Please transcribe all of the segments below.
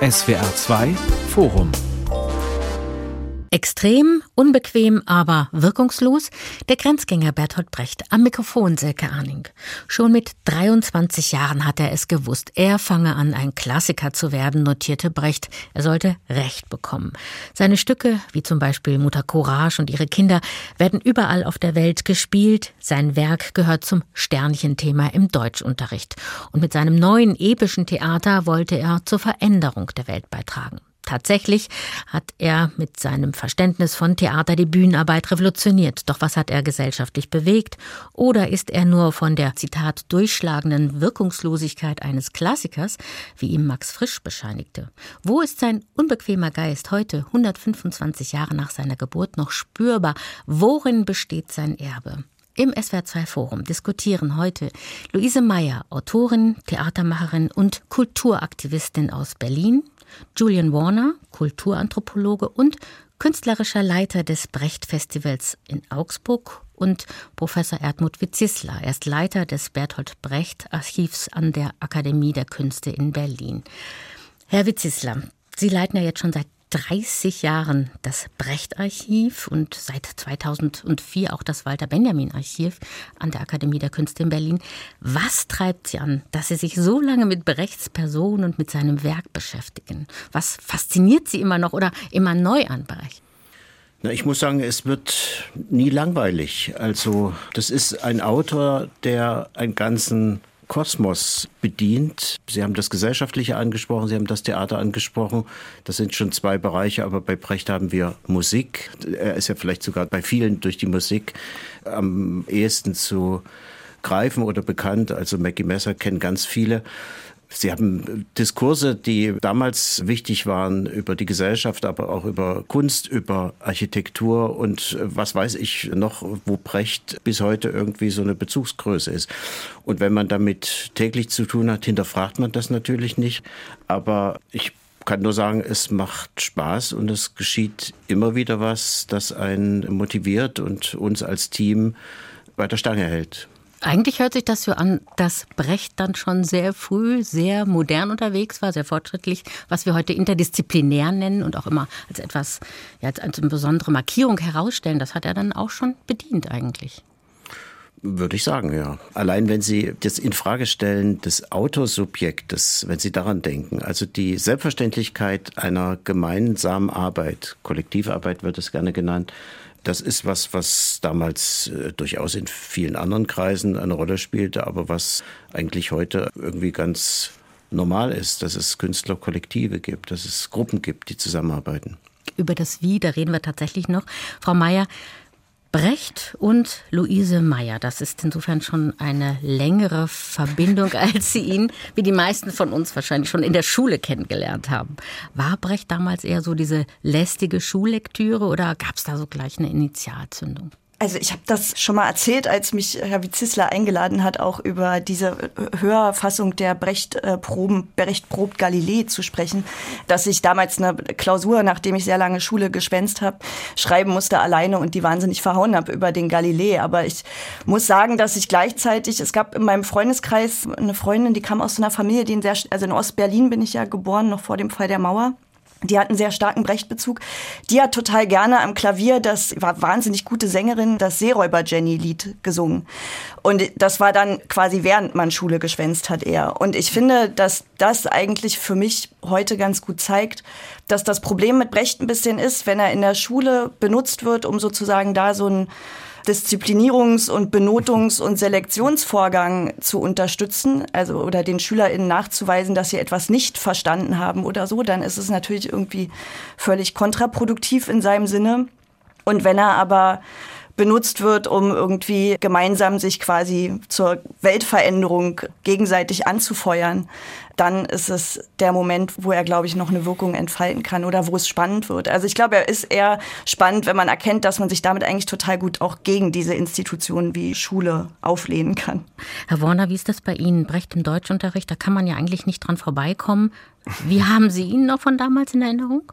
SWR 2 Forum Extrem, unbequem, aber wirkungslos. Der Grenzgänger Bertolt Brecht am Mikrofon Silke Arning. Schon mit 23 Jahren hat er es gewusst. Er fange an, ein Klassiker zu werden, notierte Brecht. Er sollte Recht bekommen. Seine Stücke, wie zum Beispiel Mutter Courage und ihre Kinder, werden überall auf der Welt gespielt. Sein Werk gehört zum Sternchenthema im Deutschunterricht. Und mit seinem neuen epischen Theater wollte er zur Veränderung der Welt beitragen. Tatsächlich hat er mit seinem Verständnis von Theater die Bühnenarbeit revolutioniert. Doch was hat er gesellschaftlich bewegt? Oder ist er nur von der, Zitat, durchschlagenden Wirkungslosigkeit eines Klassikers, wie ihm Max Frisch bescheinigte? Wo ist sein unbequemer Geist heute, 125 Jahre nach seiner Geburt, noch spürbar? Worin besteht sein Erbe? Im SWR2 Forum diskutieren heute Luise Meyer, Autorin, Theatermacherin und Kulturaktivistin aus Berlin, Julian Warner, Kulturanthropologe und künstlerischer Leiter des Brecht-Festivals in Augsburg und Professor Erdmut Witzisler. Er ist Leiter des Bertolt Brecht Archivs an der Akademie der Künste in Berlin. Herr Witzisler, Sie leiten ja jetzt schon seit 30 Jahren das Brecht-Archiv und seit 2004 auch das Walter-Benjamin-Archiv an der Akademie der Künste in Berlin. Was treibt Sie an, dass Sie sich so lange mit Brechts Person und mit seinem Werk beschäftigen? Was fasziniert Sie immer noch oder immer neu an Brecht? Na, ich muss sagen, es wird nie langweilig. Also, das ist ein Autor, der einen ganzen Kosmos bedient. Sie haben das Gesellschaftliche angesprochen, Sie haben das Theater angesprochen. Das sind schon zwei Bereiche, aber bei Brecht haben wir Musik. Er ist ja vielleicht sogar bei vielen durch die Musik am ehesten zu greifen oder bekannt. Also Maggie Messer kennen ganz viele. Sie haben Diskurse, die damals wichtig waren über die Gesellschaft, aber auch über Kunst, über Architektur und äh, was weiß ich noch, wo Brecht bis heute irgendwie so eine Bezugsgröße ist. Und wenn man damit täglich zu tun hat, hinterfragt man das natürlich nicht. Aber ich kann nur sagen, es macht Spaß und es geschieht immer wieder was, das einen motiviert und uns als Team bei der Stange hält. Eigentlich hört sich das so an, dass Brecht dann schon sehr früh sehr modern unterwegs war, sehr fortschrittlich, was wir heute interdisziplinär nennen und auch immer als etwas, ja, als eine besondere Markierung herausstellen. Das hat er dann auch schon bedient eigentlich. Würde ich sagen, ja. Allein wenn Sie das in Frage stellen des Autosubjektes, wenn Sie daran denken, also die Selbstverständlichkeit einer gemeinsamen Arbeit, Kollektivarbeit wird es gerne genannt, das ist was, was damals äh, durchaus in vielen anderen Kreisen eine Rolle spielte, aber was eigentlich heute irgendwie ganz normal ist, dass es Künstlerkollektive gibt, dass es Gruppen gibt, die zusammenarbeiten. Über das Wie, da reden wir tatsächlich noch. Frau Mayer, Brecht und Luise Meyer. Das ist insofern schon eine längere Verbindung, als Sie ihn, wie die meisten von uns wahrscheinlich schon in der Schule kennengelernt haben. War Brecht damals eher so diese lästige Schullektüre oder gab es da so gleich eine Initialzündung? Also ich habe das schon mal erzählt, als mich Herr Witzisler eingeladen hat, auch über diese Hörfassung der Brecht-Proben, Brecht probt Galilei zu sprechen, dass ich damals eine Klausur, nachdem ich sehr lange Schule geschwänzt habe, schreiben musste alleine und die wahnsinnig verhauen habe über den Galilei. Aber ich muss sagen, dass ich gleichzeitig, es gab in meinem Freundeskreis eine Freundin, die kam aus einer Familie, die in sehr, also in Ostberlin bin ich ja geboren, noch vor dem Fall der Mauer. Die hat einen sehr starken Brechtbezug. Die hat total gerne am Klavier, das war wahnsinnig gute Sängerin, das Seeräuber-Jenny-Lied gesungen. Und das war dann quasi während man Schule geschwänzt hat eher. Und ich finde, dass das eigentlich für mich heute ganz gut zeigt, dass das Problem mit Brecht ein bisschen ist, wenn er in der Schule benutzt wird, um sozusagen da so ein Disziplinierungs- und Benotungs- und Selektionsvorgang zu unterstützen, also oder den SchülerInnen nachzuweisen, dass sie etwas nicht verstanden haben oder so, dann ist es natürlich irgendwie völlig kontraproduktiv in seinem Sinne. Und wenn er aber benutzt wird, um irgendwie gemeinsam sich quasi zur Weltveränderung gegenseitig anzufeuern, dann ist es der Moment, wo er, glaube ich, noch eine Wirkung entfalten kann oder wo es spannend wird. Also ich glaube, er ist eher spannend, wenn man erkennt, dass man sich damit eigentlich total gut auch gegen diese Institutionen wie Schule auflehnen kann. Herr Warner, wie ist das bei Ihnen? Brecht im Deutschunterricht, da kann man ja eigentlich nicht dran vorbeikommen. Wie haben Sie ihn noch von damals in Erinnerung?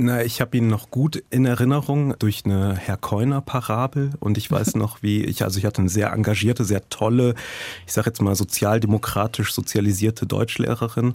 Na, ich habe ihn noch gut in Erinnerung durch eine Herr Keuner Parabel und ich weiß noch, wie ich also ich hatte eine sehr engagierte, sehr tolle, ich sage jetzt mal sozialdemokratisch sozialisierte Deutschlehrerin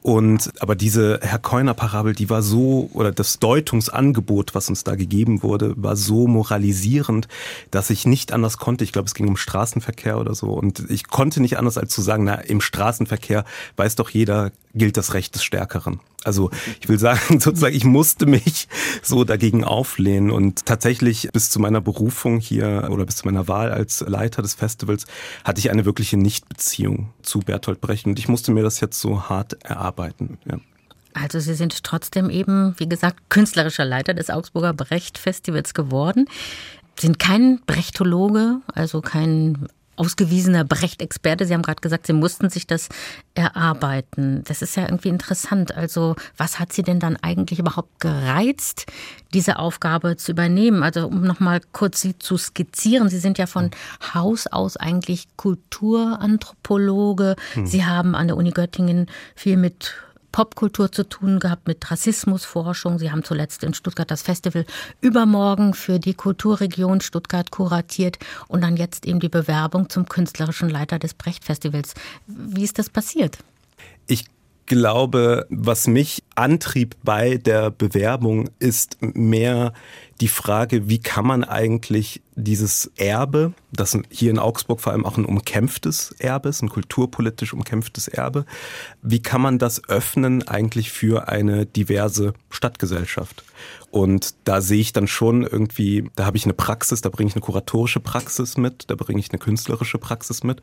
und aber diese Herr Keuner Parabel, die war so oder das Deutungsangebot, was uns da gegeben wurde, war so moralisierend, dass ich nicht anders konnte. Ich glaube, es ging um Straßenverkehr oder so und ich konnte nicht anders als zu sagen, na im Straßenverkehr weiß doch jeder, gilt das Recht des Stärkeren. Also ich will sagen, sozusagen, ich musste mich so dagegen auflehnen und tatsächlich bis zu meiner Berufung hier oder bis zu meiner Wahl als Leiter des Festivals hatte ich eine wirkliche Nichtbeziehung zu Bertolt Brecht und ich musste mir das jetzt so hart erarbeiten. Ja. Also Sie sind trotzdem eben, wie gesagt, künstlerischer Leiter des Augsburger Brecht Festivals geworden. Sind kein Brechtologe, also kein ausgewiesener Brecht-Experte. Sie haben gerade gesagt, Sie mussten sich das erarbeiten. Das ist ja irgendwie interessant. Also was hat Sie denn dann eigentlich überhaupt gereizt, diese Aufgabe zu übernehmen? Also um nochmal kurz Sie zu skizzieren. Sie sind ja von Haus aus eigentlich Kulturanthropologe. Hm. Sie haben an der Uni Göttingen viel mit Popkultur zu tun gehabt, mit Rassismusforschung. Sie haben zuletzt in Stuttgart das Festival Übermorgen für die Kulturregion Stuttgart kuratiert und dann jetzt eben die Bewerbung zum künstlerischen Leiter des Brecht-Festivals. Wie ist das passiert? Ich glaube, was mich antrieb bei der Bewerbung, ist mehr die Frage, wie kann man eigentlich dieses Erbe, das hier in Augsburg vor allem auch ein umkämpftes Erbe ist, ein kulturpolitisch umkämpftes Erbe, wie kann man das öffnen eigentlich für eine diverse Stadtgesellschaft? Und da sehe ich dann schon irgendwie, da habe ich eine Praxis, da bringe ich eine kuratorische Praxis mit, da bringe ich eine künstlerische Praxis mit.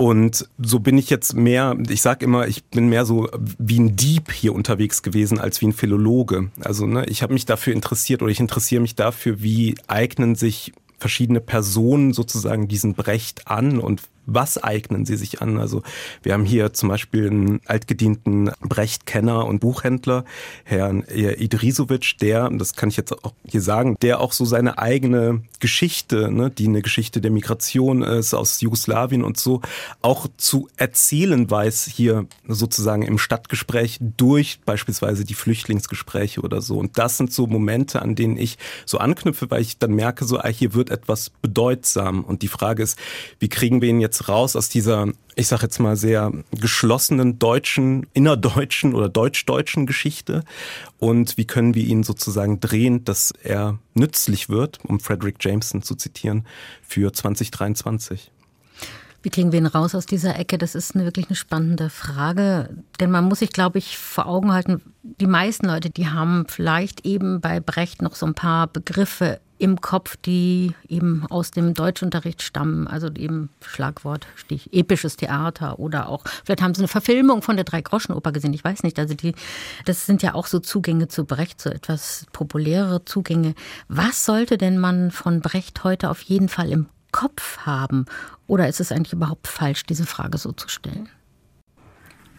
Und so bin ich jetzt mehr, ich sage immer, ich bin mehr so wie ein Dieb hier unterwegs gewesen als wie ein Philologe. Also ne, ich habe mich dafür interessiert oder ich interessiere mich dafür, wie eignen sich verschiedene Personen sozusagen diesen Brecht an und was eignen sie sich an? Also wir haben hier zum Beispiel einen altgedienten Brecht-Kenner und Buchhändler, Herrn Idrisovic, der, das kann ich jetzt auch hier sagen, der auch so seine eigene Geschichte, ne, die eine Geschichte der Migration ist aus Jugoslawien und so, auch zu erzählen weiß hier sozusagen im Stadtgespräch durch beispielsweise die Flüchtlingsgespräche oder so. Und das sind so Momente, an denen ich so anknüpfe, weil ich dann merke, so, ah, hier wird etwas bedeutsam. Und die Frage ist, wie kriegen wir ihn jetzt raus aus dieser, ich sage jetzt mal, sehr geschlossenen deutschen, innerdeutschen oder deutsch-deutschen Geschichte und wie können wir ihn sozusagen drehen, dass er nützlich wird, um Frederick Jameson zu zitieren, für 2023. Wie kriegen wir ihn raus aus dieser Ecke? Das ist eine, wirklich eine spannende Frage. Denn man muss sich, glaube ich, vor Augen halten, die meisten Leute, die haben vielleicht eben bei Brecht noch so ein paar Begriffe im Kopf, die eben aus dem Deutschunterricht stammen. Also eben Schlagwort, Stich, episches Theater oder auch, vielleicht haben sie eine Verfilmung von der Drei-Groschen-Oper gesehen, ich weiß nicht. Also die, das sind ja auch so Zugänge zu Brecht, so etwas populärere Zugänge. Was sollte denn man von Brecht heute auf jeden Fall im Kopf haben? Oder ist es eigentlich überhaupt falsch, diese Frage so zu stellen?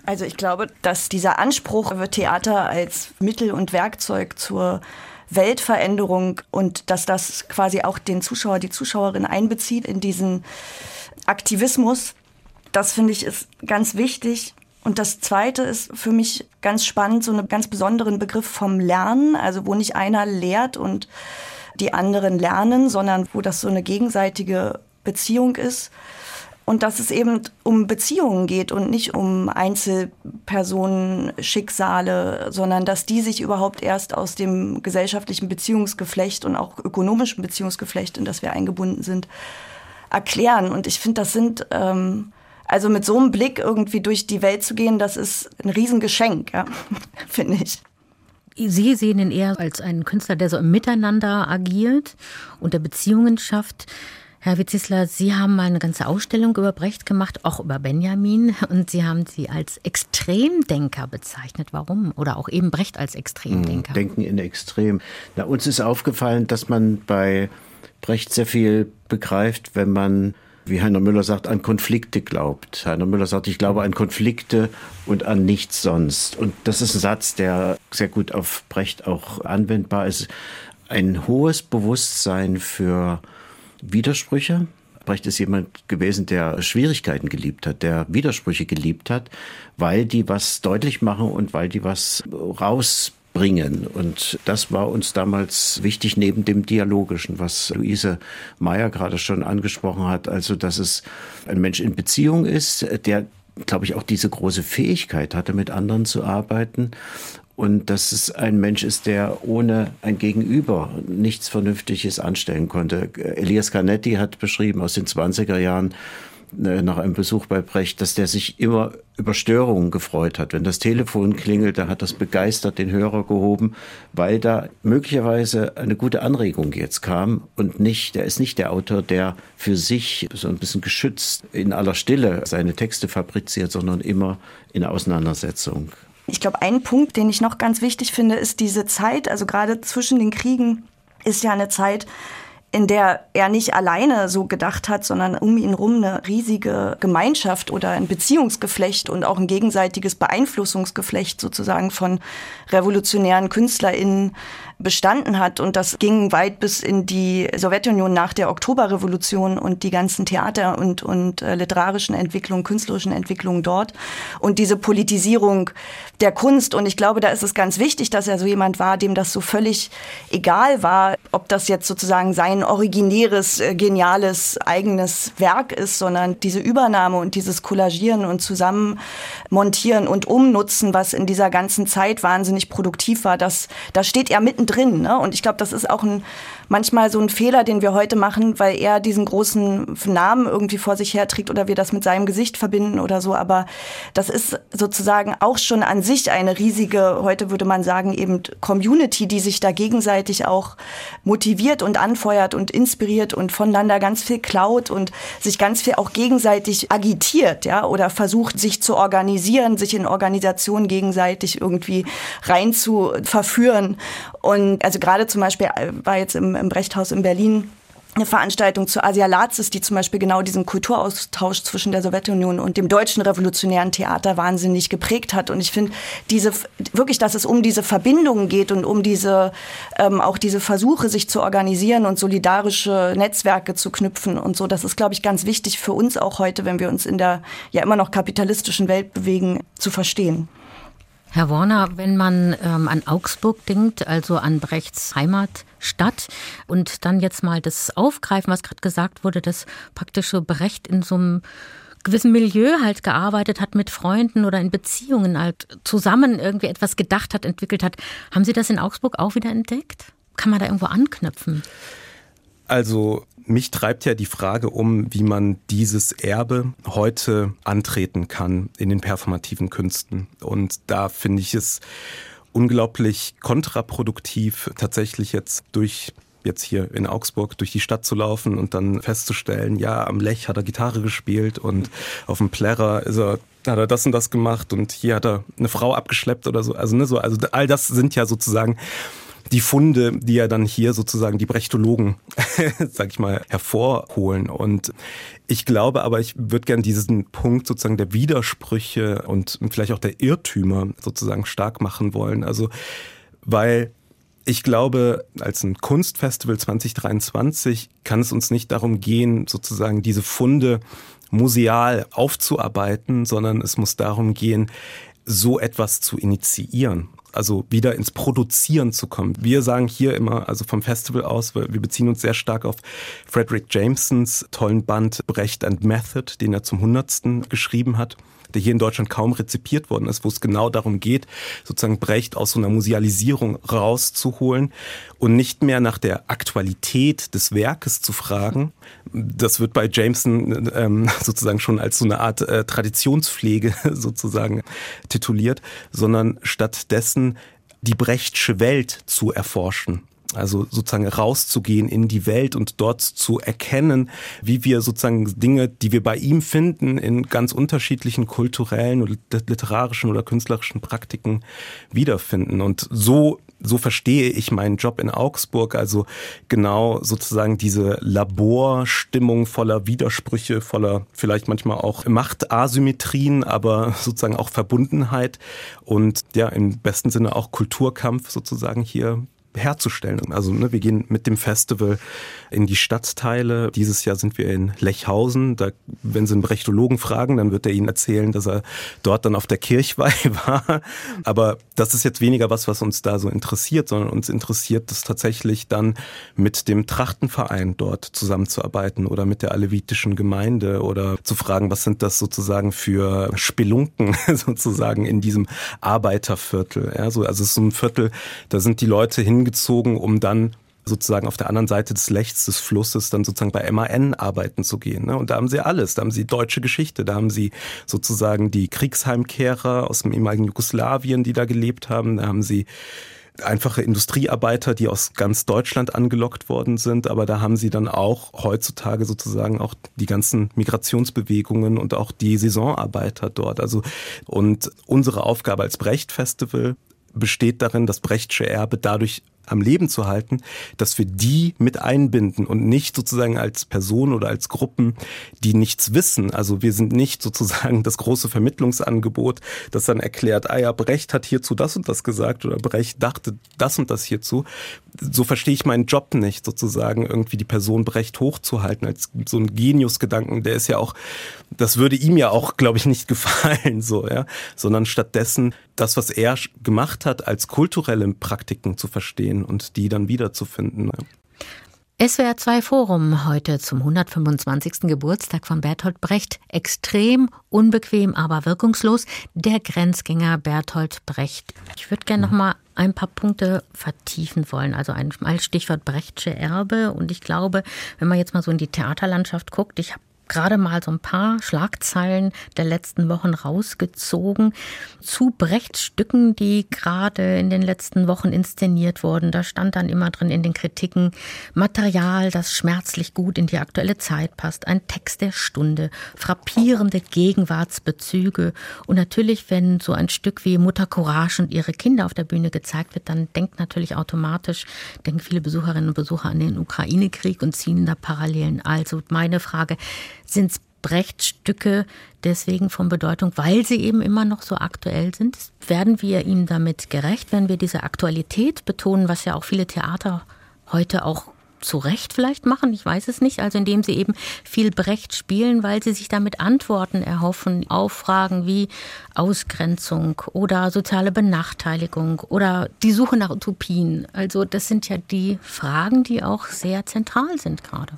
Also ich glaube, dass dieser Anspruch Theater als Mittel und Werkzeug zur Weltveränderung und dass das quasi auch den Zuschauer, die Zuschauerin einbezieht in diesen Aktivismus. Das finde ich ist ganz wichtig. Und das zweite ist für mich ganz spannend, so einen ganz besonderen Begriff vom Lernen, also wo nicht einer lehrt und die anderen lernen, sondern wo das so eine gegenseitige Beziehung ist und dass es eben um Beziehungen geht und nicht um Einzelpersonen, Schicksale, sondern dass die sich überhaupt erst aus dem gesellschaftlichen Beziehungsgeflecht und auch ökonomischen Beziehungsgeflecht, in das wir eingebunden sind, erklären. Und ich finde, das sind ähm, also mit so einem Blick irgendwie durch die Welt zu gehen, das ist ein Riesengeschenk, ja, finde ich. Sie sehen ihn eher als einen Künstler, der so im Miteinander agiert und der Beziehungen schafft. Herr Witzisler, Sie haben mal eine ganze Ausstellung über Brecht gemacht, auch über Benjamin, und Sie haben sie als Extremdenker bezeichnet. Warum? Oder auch eben Brecht als Extremdenker? Denken in Extrem. Na, uns ist aufgefallen, dass man bei Brecht sehr viel begreift, wenn man, wie Heiner Müller sagt, an Konflikte glaubt. Heiner Müller sagt, ich glaube an Konflikte und an nichts sonst. Und das ist ein Satz, der sehr gut auf Brecht auch anwendbar ist. Ein hohes Bewusstsein für Widersprüche. Brecht ist jemand gewesen, der Schwierigkeiten geliebt hat, der Widersprüche geliebt hat, weil die was deutlich machen und weil die was rausbringen bringen. Und das war uns damals wichtig neben dem Dialogischen, was Luise Meyer gerade schon angesprochen hat. Also, dass es ein Mensch in Beziehung ist, der glaube ich, auch diese große Fähigkeit hatte, mit anderen zu arbeiten. Und dass es ein Mensch ist, der ohne ein Gegenüber nichts Vernünftiges anstellen konnte. Elias Canetti hat beschrieben aus den 20er Jahren, äh, nach einem Besuch bei Brecht, dass der sich immer über Störungen gefreut hat. Wenn das Telefon klingelt, da hat das begeistert den Hörer gehoben, weil da möglicherweise eine gute Anregung jetzt kam und nicht, der ist nicht der Autor, der für sich so ein bisschen geschützt in aller Stille seine Texte fabriziert, sondern immer in Auseinandersetzung. Ich glaube, ein Punkt, den ich noch ganz wichtig finde, ist diese Zeit, also gerade zwischen den Kriegen ist ja eine Zeit, in der er nicht alleine so gedacht hat, sondern um ihn rum eine riesige Gemeinschaft oder ein Beziehungsgeflecht und auch ein gegenseitiges Beeinflussungsgeflecht sozusagen von revolutionären KünstlerInnen bestanden hat. Und das ging weit bis in die Sowjetunion nach der Oktoberrevolution und die ganzen Theater- und, und äh, literarischen Entwicklungen, künstlerischen Entwicklungen dort. Und diese Politisierung der Kunst. Und ich glaube, da ist es ganz wichtig, dass er so jemand war, dem das so völlig egal war, ob das jetzt sozusagen sein originäres, äh, geniales, eigenes Werk ist, sondern diese Übernahme und dieses Kollagieren und Zusammenmontieren und Umnutzen, was in dieser ganzen Zeit wahnsinnig produktiv war, das, da steht er mitten drin. Ne? Und ich glaube, das ist auch ein, manchmal so ein Fehler, den wir heute machen, weil er diesen großen Namen irgendwie vor sich herträgt oder wir das mit seinem Gesicht verbinden oder so. Aber das ist sozusagen auch schon an sich eine riesige, heute würde man sagen, eben Community, die sich da gegenseitig auch motiviert und anfeuert und inspiriert und voneinander ganz viel klaut und sich ganz viel auch gegenseitig agitiert, ja, oder versucht, sich zu organisieren, sich in Organisationen gegenseitig irgendwie rein zu verführen. Und also gerade zum Beispiel äh, war jetzt im, im Brechthaus in Berlin eine Veranstaltung zu Asialazis, die zum Beispiel genau diesen Kulturaustausch zwischen der Sowjetunion und dem deutschen revolutionären Theater wahnsinnig geprägt hat. Und ich finde diese wirklich, dass es um diese Verbindungen geht und um diese ähm, auch diese Versuche, sich zu organisieren und solidarische Netzwerke zu knüpfen und so. Das ist, glaube ich, ganz wichtig für uns auch heute, wenn wir uns in der ja immer noch kapitalistischen Welt bewegen, zu verstehen. Herr Warner, wenn man ähm, an Augsburg denkt, also an Brechts Heimatstadt, und dann jetzt mal das aufgreifen, was gerade gesagt wurde, dass praktisch so Brecht in so einem gewissen Milieu halt gearbeitet hat mit Freunden oder in Beziehungen halt zusammen irgendwie etwas gedacht hat, entwickelt hat. Haben Sie das in Augsburg auch wieder entdeckt? Kann man da irgendwo anknüpfen? Also mich treibt ja die Frage um, wie man dieses Erbe heute antreten kann in den performativen Künsten. Und da finde ich es unglaublich kontraproduktiv, tatsächlich jetzt durch jetzt hier in Augsburg durch die Stadt zu laufen und dann festzustellen, ja, am Lech hat er Gitarre gespielt und auf dem Plärrer ist er hat er das und das gemacht und hier hat er eine Frau abgeschleppt oder so. Also, ne, so, also all das sind ja sozusagen die Funde, die ja dann hier sozusagen die Brechtologen, sag ich mal, hervorholen. Und ich glaube aber, ich würde gern diesen Punkt sozusagen der Widersprüche und vielleicht auch der Irrtümer sozusagen stark machen wollen. Also, weil ich glaube, als ein Kunstfestival 2023 kann es uns nicht darum gehen, sozusagen diese Funde museal aufzuarbeiten, sondern es muss darum gehen, so etwas zu initiieren also wieder ins Produzieren zu kommen. Wir sagen hier immer, also vom Festival aus, wir beziehen uns sehr stark auf Frederick Jamesons tollen Band Brecht and Method, den er zum Hundertsten geschrieben hat der hier in Deutschland kaum rezipiert worden ist, wo es genau darum geht, sozusagen Brecht aus so einer Musealisierung rauszuholen und nicht mehr nach der Aktualität des Werkes zu fragen. Das wird bei Jameson ähm, sozusagen schon als so eine Art äh, Traditionspflege sozusagen tituliert, sondern stattdessen die Brechtsche Welt zu erforschen. Also sozusagen rauszugehen in die Welt und dort zu erkennen, wie wir sozusagen Dinge, die wir bei ihm finden, in ganz unterschiedlichen kulturellen oder literarischen oder künstlerischen Praktiken wiederfinden. Und so so verstehe ich meinen Job in Augsburg, also genau sozusagen diese Laborstimmung voller Widersprüche, voller vielleicht manchmal auch Machtasymmetrien, aber sozusagen auch Verbundenheit und ja im besten Sinne auch Kulturkampf sozusagen hier herzustellen. Also ne, wir gehen mit dem Festival in die Stadtteile. Dieses Jahr sind wir in Lechhausen. Da, wenn Sie einen Brechtologen fragen, dann wird er Ihnen erzählen, dass er dort dann auf der Kirchweih war. Aber das ist jetzt weniger was, was uns da so interessiert, sondern uns interessiert es tatsächlich dann mit dem Trachtenverein dort zusammenzuarbeiten oder mit der alevitischen Gemeinde oder zu fragen, was sind das sozusagen für Spelunken sozusagen in diesem Arbeiterviertel. Ja, so, also es ist so ein Viertel, da sind die Leute hingezogen, um dann sozusagen auf der anderen Seite des Lechts des Flusses dann sozusagen bei MAN arbeiten zu gehen. Ne? Und da haben sie alles. Da haben sie deutsche Geschichte, da haben sie sozusagen die Kriegsheimkehrer aus dem ehemaligen Jugoslawien, die da gelebt haben. Da haben sie einfache Industriearbeiter, die aus ganz Deutschland angelockt worden sind, aber da haben sie dann auch heutzutage sozusagen auch die ganzen Migrationsbewegungen und auch die Saisonarbeiter dort. Also und unsere Aufgabe als Brecht Festival besteht darin, das Brechtsche Erbe dadurch am Leben zu halten, dass wir die mit einbinden und nicht sozusagen als Person oder als Gruppen, die nichts wissen. Also wir sind nicht sozusagen das große Vermittlungsangebot, das dann erklärt, ah ja, Brecht hat hierzu das und das gesagt oder Brecht dachte das und das hierzu. So verstehe ich meinen Job nicht, sozusagen irgendwie die Person Brecht hochzuhalten als so ein Geniusgedanken. Der ist ja auch, das würde ihm ja auch, glaube ich, nicht gefallen, so, ja, sondern stattdessen das, was er gemacht hat, als kulturelle Praktiken zu verstehen und die dann wiederzufinden. SWR 2 Forum heute zum 125. Geburtstag von Bertolt Brecht. Extrem, unbequem, aber wirkungslos. Der Grenzgänger Bertolt Brecht. Ich würde gerne noch mal ein paar Punkte vertiefen wollen. Also ein Stichwort Brechtsche Erbe. Und ich glaube, wenn man jetzt mal so in die Theaterlandschaft guckt, ich habe gerade mal so ein paar Schlagzeilen der letzten Wochen rausgezogen zu Brechtstücken, die gerade in den letzten Wochen inszeniert wurden. Da stand dann immer drin in den Kritiken Material, das schmerzlich gut in die aktuelle Zeit passt, ein Text der Stunde, frappierende Gegenwartsbezüge und natürlich, wenn so ein Stück wie Mutter Courage und ihre Kinder auf der Bühne gezeigt wird, dann denkt natürlich automatisch, denken viele Besucherinnen und Besucher an den Ukraine-Krieg und ziehen da Parallelen. Also meine Frage, sind es Brecht-Stücke deswegen von Bedeutung, weil sie eben immer noch so aktuell sind? Werden wir ihnen damit gerecht, wenn wir diese Aktualität betonen, was ja auch viele Theater heute auch zu Recht vielleicht machen, ich weiß es nicht, also indem sie eben viel Brecht spielen, weil sie sich damit Antworten erhoffen auf Fragen wie Ausgrenzung oder soziale Benachteiligung oder die Suche nach Utopien. Also das sind ja die Fragen, die auch sehr zentral sind gerade.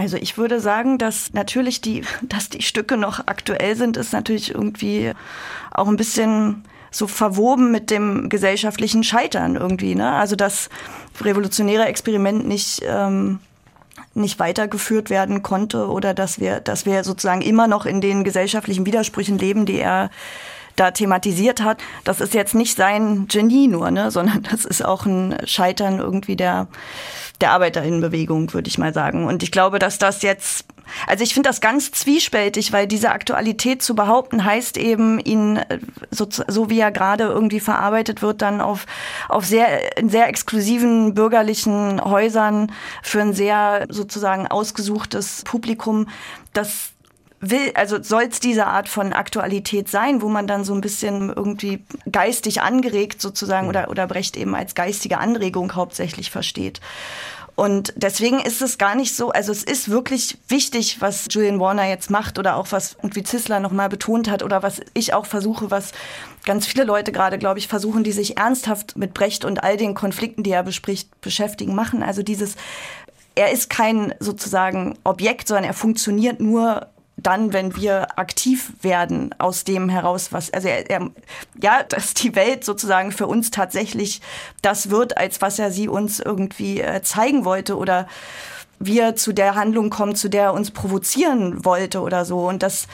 Also ich würde sagen, dass natürlich die, dass die Stücke noch aktuell sind, ist natürlich irgendwie auch ein bisschen so verwoben mit dem gesellschaftlichen Scheitern irgendwie. Ne? Also das revolutionäre Experiment nicht ähm, nicht weitergeführt werden konnte oder dass wir, dass wir sozusagen immer noch in den gesellschaftlichen Widersprüchen leben, die er da thematisiert hat. Das ist jetzt nicht sein Genie nur, ne, sondern das ist auch ein Scheitern irgendwie der der Arbeiterinnenbewegung, würde ich mal sagen. Und ich glaube, dass das jetzt also ich finde das ganz zwiespältig, weil diese Aktualität zu behaupten heißt eben, ihn äh, so, so wie er gerade irgendwie verarbeitet wird, dann auf, auf sehr, in sehr exklusiven bürgerlichen Häusern für ein sehr sozusagen ausgesuchtes Publikum, das will, also soll es diese Art von Aktualität sein, wo man dann so ein bisschen irgendwie geistig angeregt sozusagen oder, oder Brecht eben als geistige Anregung hauptsächlich versteht. Und deswegen ist es gar nicht so, also es ist wirklich wichtig, was Julian Warner jetzt macht oder auch was wie Zissler nochmal betont hat oder was ich auch versuche, was ganz viele Leute gerade, glaube ich, versuchen, die sich ernsthaft mit Brecht und all den Konflikten, die er bespricht, beschäftigen, machen. Also dieses, er ist kein sozusagen Objekt, sondern er funktioniert nur dann, wenn wir aktiv werden aus dem heraus, was, also er, er, ja, dass die Welt sozusagen für uns tatsächlich das wird, als was er sie uns irgendwie äh, zeigen wollte oder wir zu der Handlung kommen, zu der er uns provozieren wollte oder so. Und das,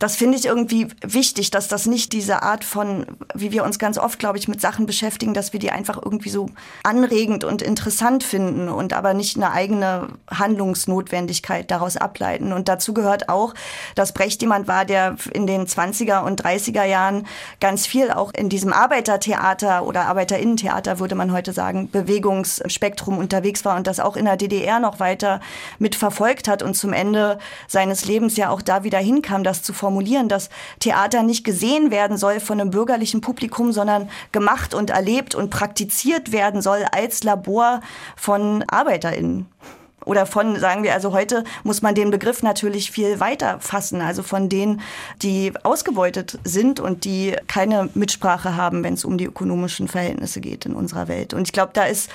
das finde ich irgendwie wichtig, dass das nicht diese Art von, wie wir uns ganz oft, glaube ich, mit Sachen beschäftigen, dass wir die einfach irgendwie so anregend und interessant finden und aber nicht eine eigene Handlungsnotwendigkeit daraus ableiten. Und dazu gehört auch, dass Brecht jemand war, der in den 20er und 30er Jahren ganz viel auch in diesem Arbeitertheater oder Arbeiterinnentheater, würde man heute sagen, Bewegungsspektrum unterwegs war und das auch in der DDR noch weiter mitverfolgt hat und zum Ende seines Lebens ja auch da wieder hinkam, das zu formulieren, dass Theater nicht gesehen werden soll von einem bürgerlichen Publikum, sondern gemacht und erlebt und praktiziert werden soll als Labor von ArbeiterInnen oder von, sagen wir, also heute muss man den Begriff natürlich viel weiter fassen, also von denen, die ausgebeutet sind und die keine Mitsprache haben, wenn es um die ökonomischen Verhältnisse geht in unserer Welt. Und ich glaube, da ist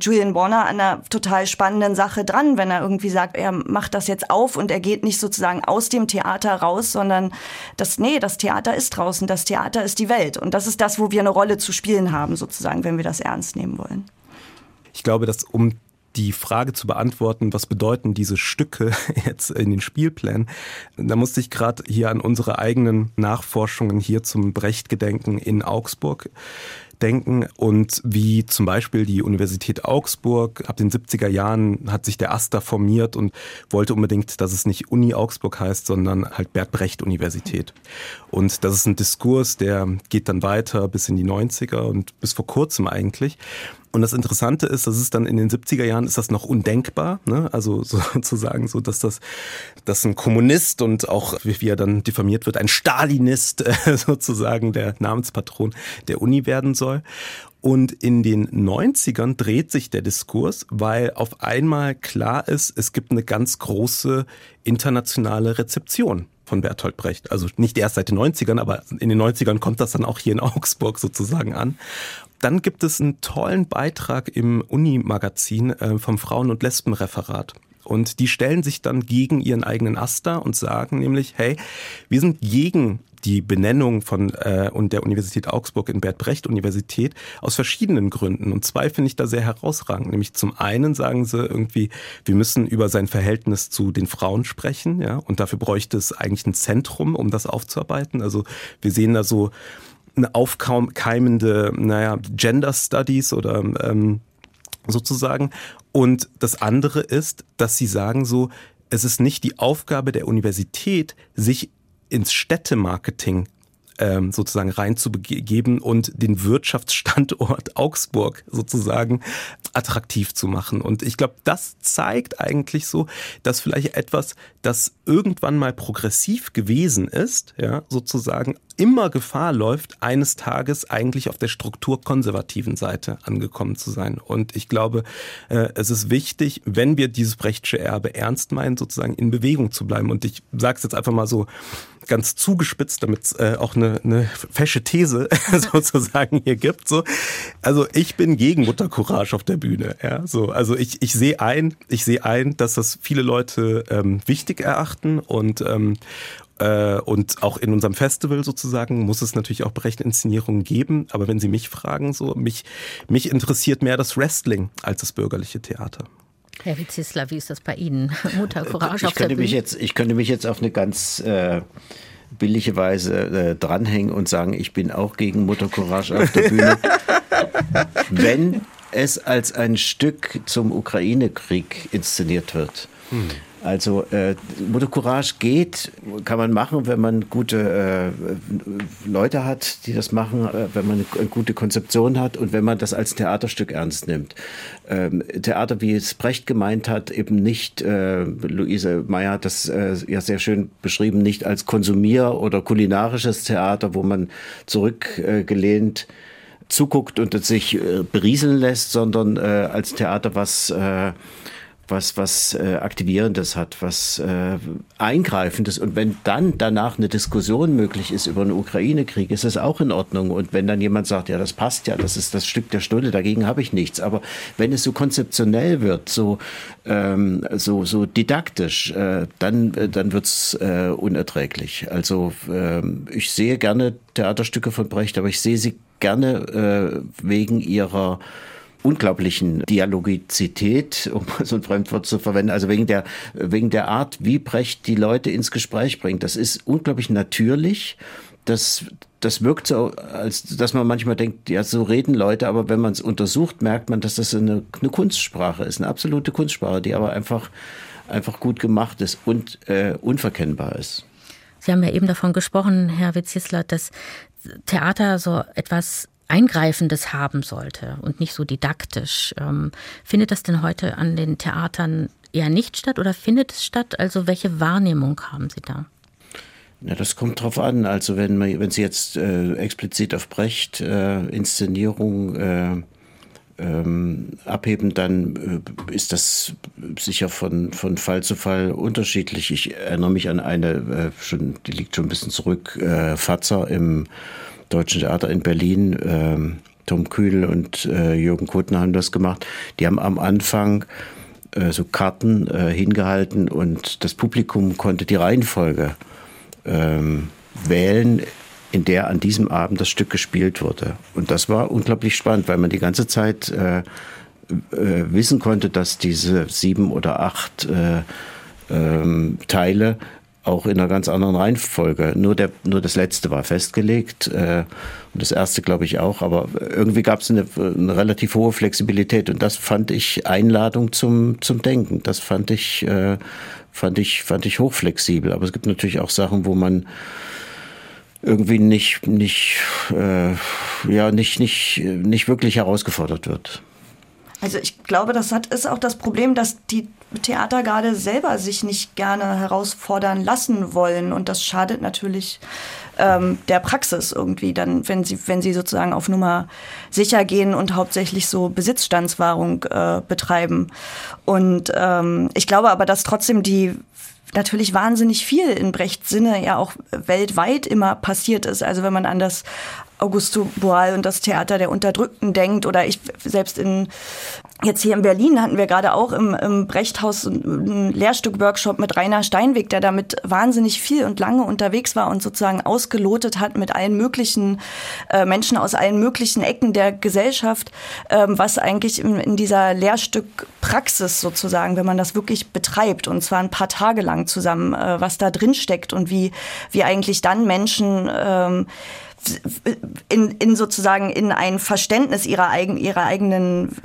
Julian Warner an einer total spannenden Sache dran, wenn er irgendwie sagt, er macht das jetzt auf und er geht nicht sozusagen aus dem Theater raus, sondern das, nee, das Theater ist draußen, das Theater ist die Welt. Und das ist das, wo wir eine Rolle zu spielen haben, sozusagen, wenn wir das ernst nehmen wollen. Ich glaube, dass um die Frage zu beantworten, was bedeuten diese Stücke jetzt in den Spielplänen, da musste ich gerade hier an unsere eigenen Nachforschungen hier zum Brecht-Gedenken in Augsburg denken und wie zum Beispiel die Universität Augsburg ab den 70er Jahren hat sich der Aster formiert und wollte unbedingt, dass es nicht Uni Augsburg heißt, sondern halt Bert Brecht Universität. Und das ist ein Diskurs, der geht dann weiter bis in die 90er und bis vor kurzem eigentlich. Und das Interessante ist, dass es dann in den 70er Jahren ist das noch undenkbar, ne? also sozusagen so, dass das, dass ein Kommunist und auch, wie er dann diffamiert wird, ein Stalinist äh, sozusagen der Namenspatron der Uni werden soll. Und in den 90ern dreht sich der Diskurs, weil auf einmal klar ist, es gibt eine ganz große internationale Rezeption von Bertolt Brecht. Also nicht erst seit den 90ern, aber in den 90ern kommt das dann auch hier in Augsburg sozusagen an. Dann gibt es einen tollen Beitrag im Uni-Magazin äh, vom Frauen- und Lesbenreferat. Und die stellen sich dann gegen ihren eigenen Aster und sagen nämlich, hey, wir sind gegen die Benennung von äh, und der Universität Augsburg in Bert Brecht Universität aus verschiedenen Gründen. Und zwei finde ich da sehr herausragend. Nämlich zum einen sagen sie irgendwie, wir müssen über sein Verhältnis zu den Frauen sprechen, ja, und dafür bräuchte es eigentlich ein Zentrum, um das aufzuarbeiten. Also wir sehen da so eine aufkeimende, naja, Gender Studies oder ähm, sozusagen. Und das andere ist, dass sie sagen so, es ist nicht die Aufgabe der Universität, sich ins Städtemarketing ähm, sozusagen reinzubegeben und den Wirtschaftsstandort Augsburg sozusagen attraktiv zu machen. Und ich glaube, das zeigt eigentlich so, dass vielleicht etwas, das irgendwann mal progressiv gewesen ist, ja, sozusagen immer Gefahr läuft, eines Tages eigentlich auf der strukturkonservativen Seite angekommen zu sein. Und ich glaube, äh, es ist wichtig, wenn wir dieses Brechtsche Erbe ernst meinen, sozusagen in Bewegung zu bleiben. Und ich sage es jetzt einfach mal so ganz zugespitzt, damit es äh, auch eine, eine fesche These sozusagen hier gibt. So. Also ich bin gegen Muttercourage auf der Bühne. Ja? So, also ich, ich sehe ein, ich sehe ein, dass das viele Leute ähm, wichtig erachten und ähm, äh, und auch in unserem Festival sozusagen muss es natürlich auch Brecht-Inszenierungen geben. Aber wenn Sie mich fragen, so mich, mich interessiert mehr das Wrestling als das bürgerliche Theater. Herr Witzisler, wie ist das bei Ihnen? Mutter Courage ich auf könnte der mich jetzt, Ich könnte mich jetzt auf eine ganz äh, billige Weise äh, dranhängen und sagen, ich bin auch gegen Mutter Courage auf der Bühne. wenn es als ein Stück zum Ukraine-Krieg inszeniert wird. Hm. Also äh, Moto Courage geht, kann man machen, wenn man gute äh, Leute hat, die das machen, äh, wenn man eine, gute Konzeption hat und wenn man das als Theaterstück ernst nimmt. Ähm, Theater, wie es Brecht gemeint hat, eben nicht, äh, Luise Meyer hat das äh, ja sehr schön beschrieben, nicht als Konsumier- oder kulinarisches Theater, wo man zurückgelehnt zuguckt und sich äh, berieseln lässt, sondern äh, als Theater, was äh, was, was äh, Aktivierendes hat, was äh, Eingreifendes. Und wenn dann danach eine Diskussion möglich ist über einen Ukraine-Krieg, ist das auch in Ordnung. Und wenn dann jemand sagt, ja, das passt ja, das ist das Stück der Stunde, dagegen habe ich nichts. Aber wenn es so konzeptionell wird, so, ähm, so, so didaktisch, äh, dann, äh, dann wird's äh, unerträglich. Also äh, ich sehe gerne Theaterstücke von Brecht, aber ich sehe sie gerne äh, wegen ihrer unglaublichen Dialogizität, um so ein Fremdwort zu verwenden, also wegen der, wegen der Art, wie Brecht die Leute ins Gespräch bringt. Das ist unglaublich natürlich. Das, das wirkt so, als dass man manchmal denkt, ja, so reden Leute, aber wenn man es untersucht, merkt man, dass das eine, eine Kunstsprache ist, eine absolute Kunstsprache, die aber einfach, einfach gut gemacht ist und äh, unverkennbar ist. Sie haben ja eben davon gesprochen, Herr Witzisler, dass Theater so etwas Eingreifendes haben sollte und nicht so didaktisch. Ähm, findet das denn heute an den Theatern eher nicht statt oder findet es statt? Also welche Wahrnehmung haben Sie da? Ja, das kommt drauf an. Also wenn man, wenn Sie jetzt äh, explizit auf Brecht äh, Inszenierung äh, ähm, abheben, dann äh, ist das sicher von, von Fall zu Fall unterschiedlich. Ich erinnere mich an eine, äh, schon, die liegt schon ein bisschen zurück, äh, Fatzer im Deutschen Theater in Berlin. Ähm, Tom Kühl und äh, Jürgen Kuttner haben das gemacht. Die haben am Anfang äh, so Karten äh, hingehalten und das Publikum konnte die Reihenfolge ähm, wählen, in der an diesem Abend das Stück gespielt wurde. Und das war unglaublich spannend, weil man die ganze Zeit äh, äh, wissen konnte, dass diese sieben oder acht äh, ähm, Teile auch in einer ganz anderen Reihenfolge. Nur, der, nur das letzte war festgelegt äh, und das erste glaube ich auch, aber irgendwie gab es eine, eine, relativ hohe Flexibilität und das fand ich Einladung zum, zum Denken. Das fand ich, äh, fand, ich, fand ich hochflexibel. Aber es gibt natürlich auch Sachen, wo man irgendwie nicht, nicht, äh, ja, nicht, nicht, nicht wirklich herausgefordert wird. Also ich glaube, das hat, ist auch das Problem, dass die Theater gerade selber sich nicht gerne herausfordern lassen wollen. Und das schadet natürlich ähm, der Praxis irgendwie, dann, wenn sie, wenn sie sozusagen auf Nummer sicher gehen und hauptsächlich so Besitzstandswahrung äh, betreiben. Und ähm, ich glaube aber, dass trotzdem die natürlich wahnsinnig viel in Brechts Sinne ja auch weltweit immer passiert ist. Also wenn man an das Augusto Boal und das Theater der Unterdrückten denkt oder ich selbst in Jetzt hier in Berlin hatten wir gerade auch im, im Brechthaus einen Lehrstück-Workshop mit Rainer Steinweg, der damit wahnsinnig viel und lange unterwegs war und sozusagen ausgelotet hat mit allen möglichen äh, Menschen aus allen möglichen Ecken der Gesellschaft, ähm, was eigentlich in, in dieser Lehrstück-Praxis sozusagen, wenn man das wirklich betreibt und zwar ein paar Tage lang zusammen, äh, was da drin steckt und wie, wie eigentlich dann Menschen ähm, in, in sozusagen in ein Verständnis ihrer, eigen, ihrer eigenen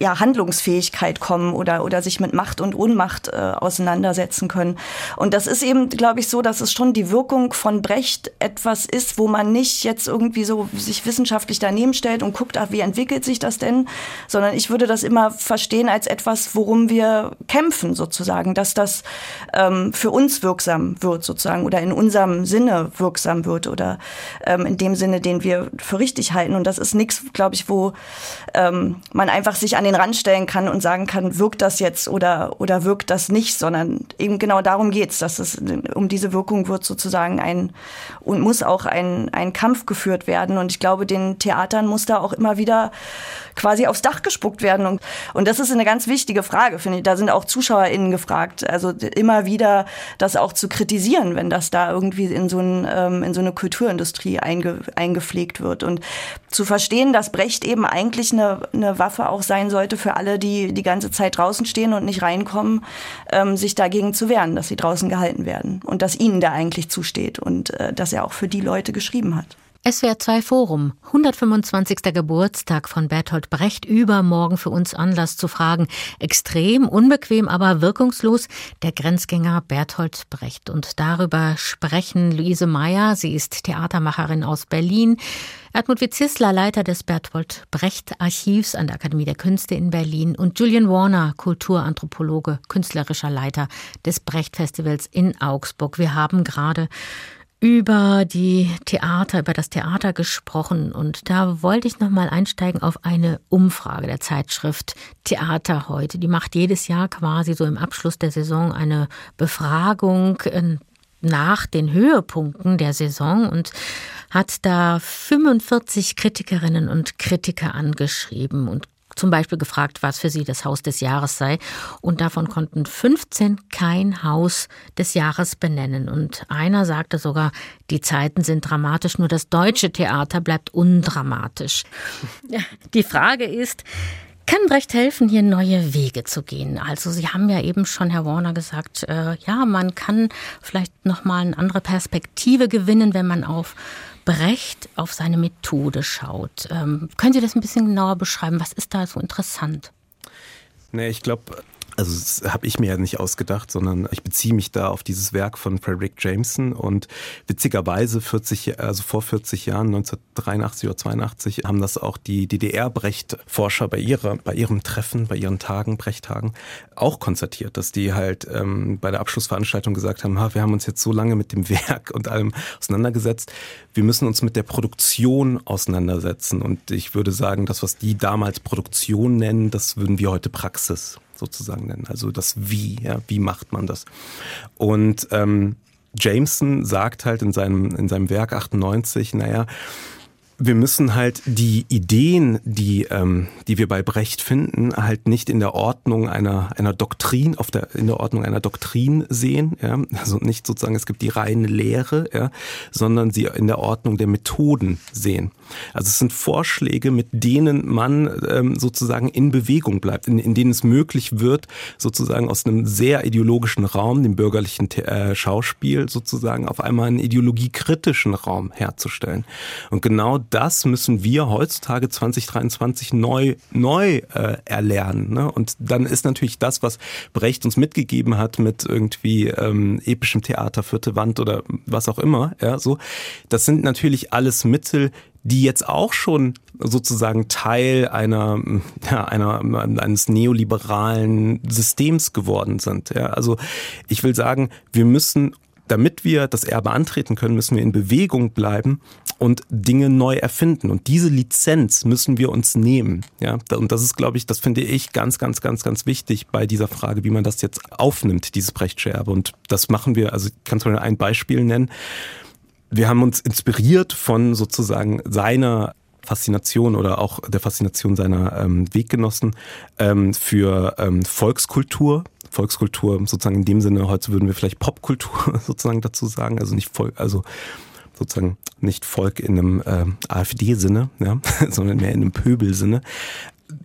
ja, Handlungsfähigkeit kommen oder, oder sich mit Macht und Ohnmacht äh, auseinandersetzen können. Und das ist eben, glaube ich, so, dass es schon die Wirkung von Brecht etwas ist, wo man nicht jetzt irgendwie so sich wissenschaftlich daneben stellt und guckt, ach, wie entwickelt sich das denn, sondern ich würde das immer verstehen als etwas, worum wir kämpfen sozusagen, dass das ähm, für uns wirksam wird sozusagen oder in unserem Sinne wirksam wird oder ähm, in dem Sinne, den wir für richtig halten. Und das ist nichts, glaube ich, wo ähm, man einfach sich an an den Rand stellen kann und sagen kann, wirkt das jetzt oder, oder wirkt das nicht, sondern eben genau darum geht's, dass es um diese Wirkung wird sozusagen ein und muss auch ein, ein Kampf geführt werden. Und ich glaube, den Theatern muss da auch immer wieder quasi aufs Dach gespuckt werden. Und, und das ist eine ganz wichtige Frage, finde ich. Da sind auch ZuschauerInnen gefragt, also immer wieder das auch zu kritisieren, wenn das da irgendwie in so, ein, ähm, in so eine Kulturindustrie einge, eingepflegt wird. Und zu verstehen, dass Brecht eben eigentlich eine, eine Waffe auch sein sollte für alle, die die ganze Zeit draußen stehen und nicht reinkommen, ähm, sich dagegen zu wehren, dass sie draußen gehalten werden und dass ihnen da eigentlich zusteht und äh, dass er auch für die Leute geschrieben hat. SWR 2 Forum, 125. Geburtstag von Bertolt Brecht, übermorgen für uns Anlass zu fragen. Extrem, unbequem, aber wirkungslos, der Grenzgänger Bertolt Brecht. Und darüber sprechen Luise Meyer, sie ist Theatermacherin aus Berlin, Erdmut Witzisler, Leiter des Bertolt Brecht Archivs an der Akademie der Künste in Berlin und Julian Warner, Kulturanthropologe, künstlerischer Leiter des Brecht Festivals in Augsburg. Wir haben gerade über die Theater, über das Theater gesprochen und da wollte ich nochmal einsteigen auf eine Umfrage der Zeitschrift Theater heute. Die macht jedes Jahr quasi so im Abschluss der Saison eine Befragung äh, nach den Höhepunkten der Saison und hat da 45 Kritikerinnen und Kritiker angeschrieben und zum Beispiel gefragt, was für sie das Haus des Jahres sei. Und davon konnten 15 kein Haus des Jahres benennen. Und einer sagte sogar, die Zeiten sind dramatisch, nur das deutsche Theater bleibt undramatisch. Die Frage ist, kann Brecht helfen, hier neue Wege zu gehen? Also Sie haben ja eben schon, Herr Warner, gesagt, äh, ja, man kann vielleicht nochmal eine andere Perspektive gewinnen, wenn man auf Brecht auf seine Methode schaut. Ähm, können Sie das ein bisschen genauer beschreiben? Was ist da so interessant? Nee, ich glaube, Also das habe ich mir ja nicht ausgedacht, sondern ich beziehe mich da auf dieses Werk von Frederick Jameson. Und witzigerweise 40, also vor 40 Jahren, 1983 oder 82, haben das auch die DDR-Brecht-Forscher bei ihrer, bei ihrem Treffen, bei ihren Tagen, Brechtagen, auch konstatiert, dass die halt ähm, bei der Abschlussveranstaltung gesagt haben, ha, wir haben uns jetzt so lange mit dem Werk und allem auseinandergesetzt, wir müssen uns mit der Produktion auseinandersetzen. Und ich würde sagen, das, was die damals Produktion nennen, das würden wir heute Praxis sozusagen nennen. Also das Wie, ja, wie macht man das? Und ähm, Jameson sagt halt in seinem, in seinem Werk 98, naja, wir müssen halt die Ideen, die, ähm, die wir bei Brecht finden, halt nicht in der Ordnung einer, einer Doktrin, auf der, in der Ordnung einer Doktrin sehen, ja. Also nicht sozusagen, es gibt die reine Lehre, ja, sondern sie in der Ordnung der Methoden sehen. Also es sind Vorschläge, mit denen man ähm, sozusagen in Bewegung bleibt, in, in denen es möglich wird, sozusagen aus einem sehr ideologischen Raum, dem bürgerlichen äh, Schauspiel, sozusagen auf einmal einen ideologiekritischen Raum herzustellen. Und genau das müssen wir heutzutage 2023 neu, neu äh, erlernen. Ne? Und dann ist natürlich das, was Brecht uns mitgegeben hat mit irgendwie ähm, epischem Theater, vierte Wand oder was auch immer, ja, so, das sind natürlich alles Mittel, die jetzt auch schon sozusagen Teil einer, ja, einer, eines neoliberalen Systems geworden sind. Ja, also ich will sagen, wir müssen damit wir das Erbe antreten können, müssen wir in Bewegung bleiben und Dinge neu erfinden. Und diese Lizenz müssen wir uns nehmen. Ja, und das ist, glaube ich, das finde ich ganz, ganz, ganz, ganz wichtig bei dieser Frage, wie man das jetzt aufnimmt, dieses Brechtsche Erbe. Und das machen wir, also ich kann zum Beispiel ein Beispiel nennen wir haben uns inspiriert von sozusagen seiner Faszination oder auch der Faszination seiner ähm, Weggenossen ähm, für ähm, Volkskultur. Volkskultur sozusagen in dem Sinne, heute würden wir vielleicht Popkultur sozusagen dazu sagen, also nicht Volk, also sozusagen nicht Volk in einem äh, AfD-Sinne, ja, sondern mehr in einem Pöbel-Sinne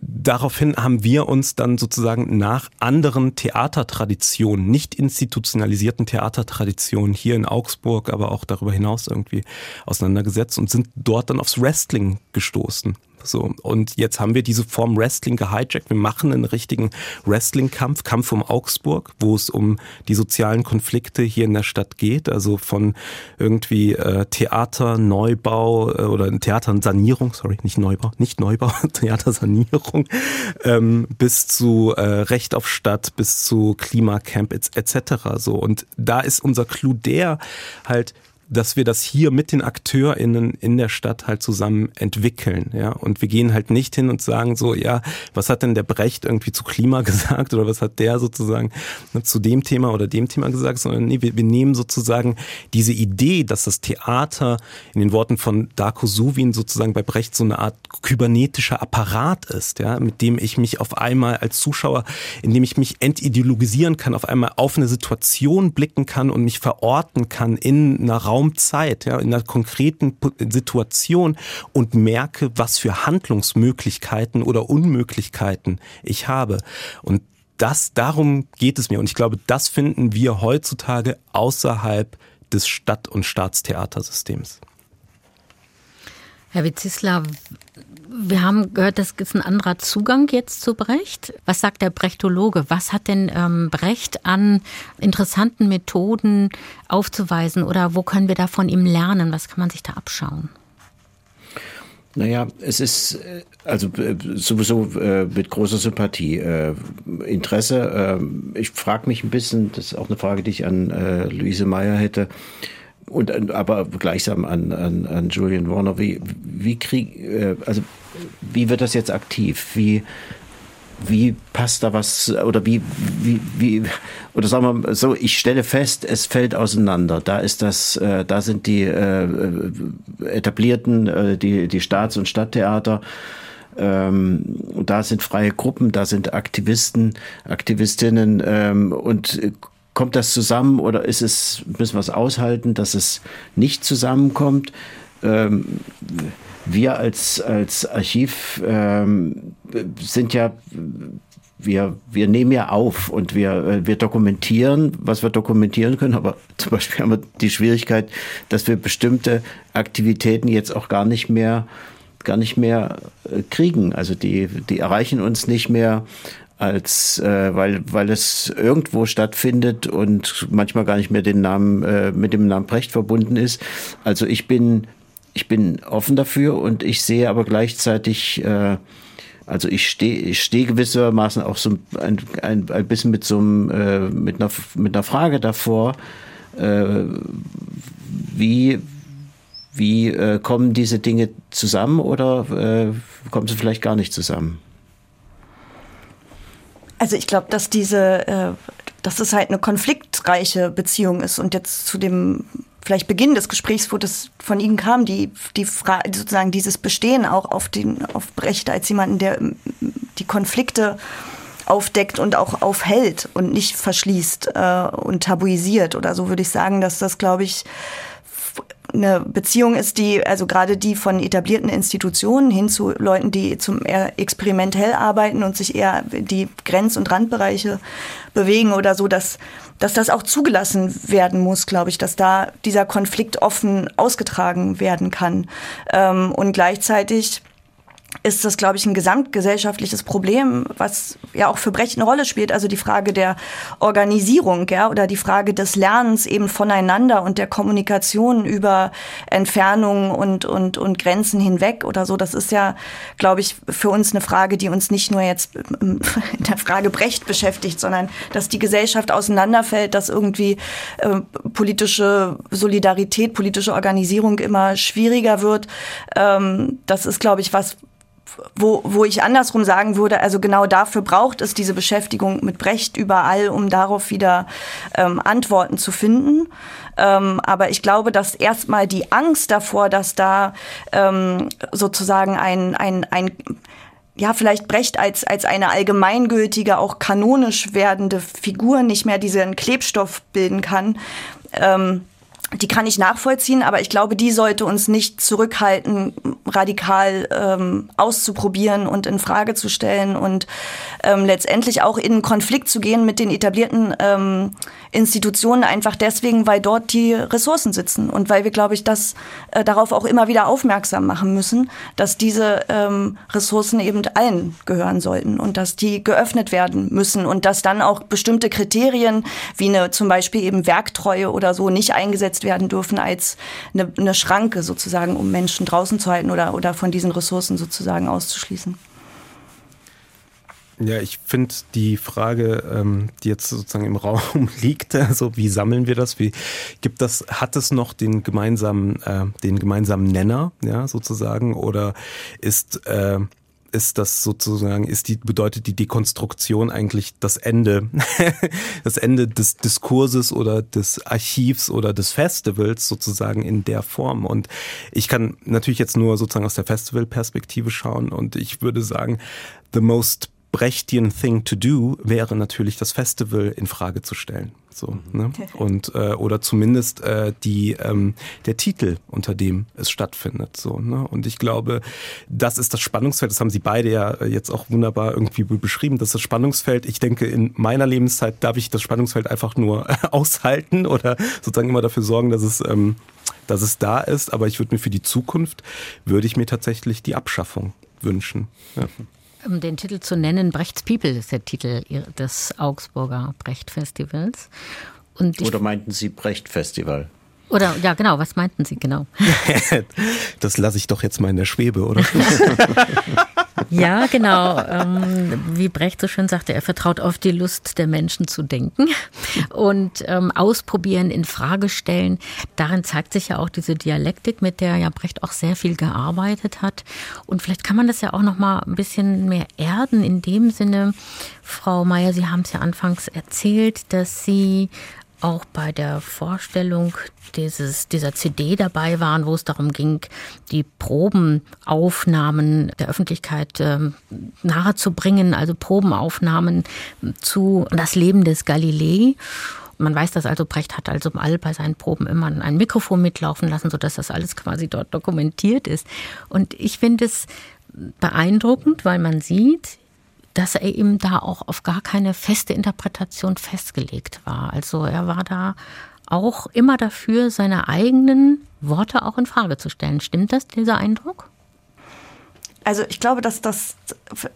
daraufhin haben wir uns dann sozusagen nach anderen Theatertraditionen, nicht institutionalisierten Theatertraditionen hier in Augsburg, aber auch darüber hinaus irgendwie auseinandergesetzt und sind dort dann aufs Wrestling gestoßen. So. Und jetzt haben wir diese Form Wrestling gehijackt. Wir machen einen richtigen Wrestling-Kampf, Kampf um Augsburg, wo es um die sozialen Konflikte hier in der Stadt geht. Also von irgendwie äh, Theater, Neubau äh, oder Theatersanierung, sorry, nicht Neubau, nicht Neubau, Theatersanierung, ähm, bis zu äh, Recht auf Stadt, bis zu Klimacamp etc. So. Und da ist unser Clou der halt, dass wir das hier mit den AkteurInnen in der Stadt halt zusammen entwickeln, ja. Und wir gehen halt nicht hin und sagen so, ja, was hat denn der Brecht irgendwie zu Klima gesagt oder was hat der sozusagen ne, zu dem Thema oder dem Thema gesagt, sondern nee, wir, wir nehmen sozusagen diese Idee, dass das Theater in den Worten von Darko Suvin sozusagen bei Brecht so eine Art kybernetischer Apparat ist, ja, mit dem ich mich auf einmal als Zuschauer, in dem ich mich entideologisieren kann, auf einmal auf eine Situation blicken kann und mich verorten kann in einer Raum Raumzeit, ja, in einer konkreten Situation und merke, was für Handlungsmöglichkeiten oder Unmöglichkeiten ich habe. Und das, darum geht es mir. Und ich glaube, das finden wir heutzutage außerhalb des Stadt- und Staatstheatersystems. Herr Witzisla, wir haben gehört, das ist ein anderer Zugang jetzt zu Brecht. Was sagt der Brechtologe? Was hat denn ähm, Brecht an interessanten Methoden aufzuweisen oder wo können wir da von ihm lernen? Was kann man sich da abschauen? Naja, es ist äh, also äh, sowieso äh, mit großer Sympathie, äh, Interesse. Äh, ich frage mich ein bisschen, das ist auch eine Frage, die ich an äh, Luise Meyer hätte und aber gleichsam an, an, an Julian Warner, wie, wie krieg, äh, also wie wird das jetzt aktiv? Wie, wie passt da was oder wie, wie, wie, oder sagen wir so, ich stelle fest, es fällt auseinander. Da ist das, äh, da sind die äh, etablierten, äh, die, die Staats- und Stadttheater, ähm, da sind freie Gruppen, da sind Aktivisten, Aktivistinnen ähm, und kommt das zusammen oder ist es, müssen wir es aushalten, dass es nicht zusammenkommt? Ähm, wir als, als Archiv ähm, sind ja, wir, wir nehmen ja auf und wir, äh, wir dokumentieren, was wir dokumentieren können, aber zum Beispiel haben wir die Schwierigkeit, dass wir bestimmte Aktivitäten jetzt auch gar nicht mehr gar nicht mehr äh, kriegen. Also die, die erreichen uns nicht mehr als äh, weil weil es irgendwo stattfindet und manchmal gar nicht mehr den Namen äh, mit dem Namen Brecht verbunden ist. Also ich bin ich bin offen dafür und ich sehe aber gleichzeitig äh, also ich stehe ich stehe gewissermaßen auch so ein, ein, ein bisschen mit so einem äh, mit einer mit einer Frage davor äh, wie wie äh, kommen diese Dinge zusammen oder äh, kommen sie vielleicht gar nicht zusammen? Also ich glaube, dass diese, äh, dass es halt eine konfliktreiche Beziehung ist und jetzt zu dem vielleicht Beginn des Gesprächs, wo das von Ihnen kam, die, die Frage, sozusagen dieses Bestehen auch auf den, auf Brecht als jemanden, der die Konflikte aufdeckt und auch aufhält und nicht verschließt äh, und tabuisiert oder so würde ich sagen, dass das, glaube ich, eine Beziehung ist, die, also gerade die von etablierten Institutionen hin zu Leuten, die zum eher experimentell arbeiten und sich eher die Grenz- und Randbereiche bewegen oder so, dass, dass das auch zugelassen werden muss, glaube ich, dass da dieser Konflikt offen ausgetragen werden kann. Ähm, und gleichzeitig ist das, glaube ich, ein gesamtgesellschaftliches Problem, was ja auch für Brecht eine Rolle spielt. Also die Frage der Organisierung, ja, oder die Frage des Lernens eben voneinander und der Kommunikation über Entfernungen und, und, und Grenzen hinweg oder so. Das ist ja, glaube ich, für uns eine Frage, die uns nicht nur jetzt in der Frage Brecht beschäftigt, sondern dass die Gesellschaft auseinanderfällt, dass irgendwie äh, politische Solidarität, politische Organisierung immer schwieriger wird. Ähm, das ist, glaube ich, was, wo, wo ich andersrum sagen würde, also genau dafür braucht es diese Beschäftigung mit Brecht überall, um darauf wieder ähm, Antworten zu finden. Ähm, aber ich glaube, dass erstmal die Angst davor, dass da ähm, sozusagen ein, ein, ein ja, vielleicht Brecht als, als eine allgemeingültige, auch kanonisch werdende Figur nicht mehr diesen Klebstoff bilden kann. Ähm, die kann ich nachvollziehen, aber ich glaube, die sollte uns nicht zurückhalten, radikal ähm, auszuprobieren und in Frage zu stellen und ähm, letztendlich auch in Konflikt zu gehen mit den etablierten ähm, Institutionen, einfach deswegen, weil dort die Ressourcen sitzen und weil wir, glaube ich, das äh, darauf auch immer wieder aufmerksam machen müssen, dass diese ähm, Ressourcen eben allen gehören sollten und dass die geöffnet werden müssen und dass dann auch bestimmte Kriterien wie eine zum Beispiel eben Werktreue oder so nicht eingesetzt eingesetzt werden dürfen als eine, eine Schranke sozusagen, um Menschen draußen zu halten oder, oder von diesen Ressourcen sozusagen auszuschließen. Ja, ich finde die Frage, ähm, die jetzt sozusagen im Raum liegt, also wie sammeln wir das? Wie gibt das? Hat es noch den gemeinsamen, äh, den gemeinsamen Nenner, ja sozusagen, oder ist äh, ist das sozusagen, ist die, bedeutet die Dekonstruktion eigentlich das Ende, das Ende des Diskurses oder des Archivs oder des Festivals sozusagen in der Form. Und ich kann natürlich jetzt nur sozusagen aus der Festivalperspektive schauen und ich würde sagen, the most Brechtian thing to do wäre natürlich das Festival in Frage zu stellen. So, ne? Und äh, oder zumindest äh, die ähm, der Titel, unter dem es stattfindet. So, ne? Und ich glaube, das ist das Spannungsfeld. Das haben Sie beide ja äh, jetzt auch wunderbar irgendwie beschrieben. Das ist das Spannungsfeld. Ich denke, in meiner Lebenszeit darf ich das Spannungsfeld einfach nur aushalten oder sozusagen immer dafür sorgen, dass es ähm, dass es da ist. Aber ich würde mir für die Zukunft würde ich mir tatsächlich die Abschaffung wünschen. Ja. Um den Titel zu nennen, Brechts People ist der Titel des Augsburger Brecht-Festivals. Oder meinten Sie Brecht-Festival? Oder ja, genau, was meinten Sie genau? das lasse ich doch jetzt mal in der Schwebe, oder? ja, genau. Ähm, wie Brecht so schön sagte, er vertraut auf die Lust der Menschen zu denken und ähm, ausprobieren, in Frage stellen. Darin zeigt sich ja auch diese Dialektik, mit der ja Brecht auch sehr viel gearbeitet hat. Und vielleicht kann man das ja auch noch mal ein bisschen mehr erden in dem Sinne, Frau Meier, Sie haben es ja anfangs erzählt, dass Sie auch bei der Vorstellung dieses, dieser CD dabei waren, wo es darum ging, die Probenaufnahmen der Öffentlichkeit äh, nahezubringen, also Probenaufnahmen zu das Leben des Galilei. Man weiß das also, Brecht hat also all bei seinen Proben immer ein Mikrofon mitlaufen lassen, sodass das alles quasi dort dokumentiert ist. Und ich finde es beeindruckend, weil man sieht, dass er eben da auch auf gar keine feste Interpretation festgelegt war. Also er war da auch immer dafür, seine eigenen Worte auch in Frage zu stellen. Stimmt das, dieser Eindruck? also ich glaube, dass das,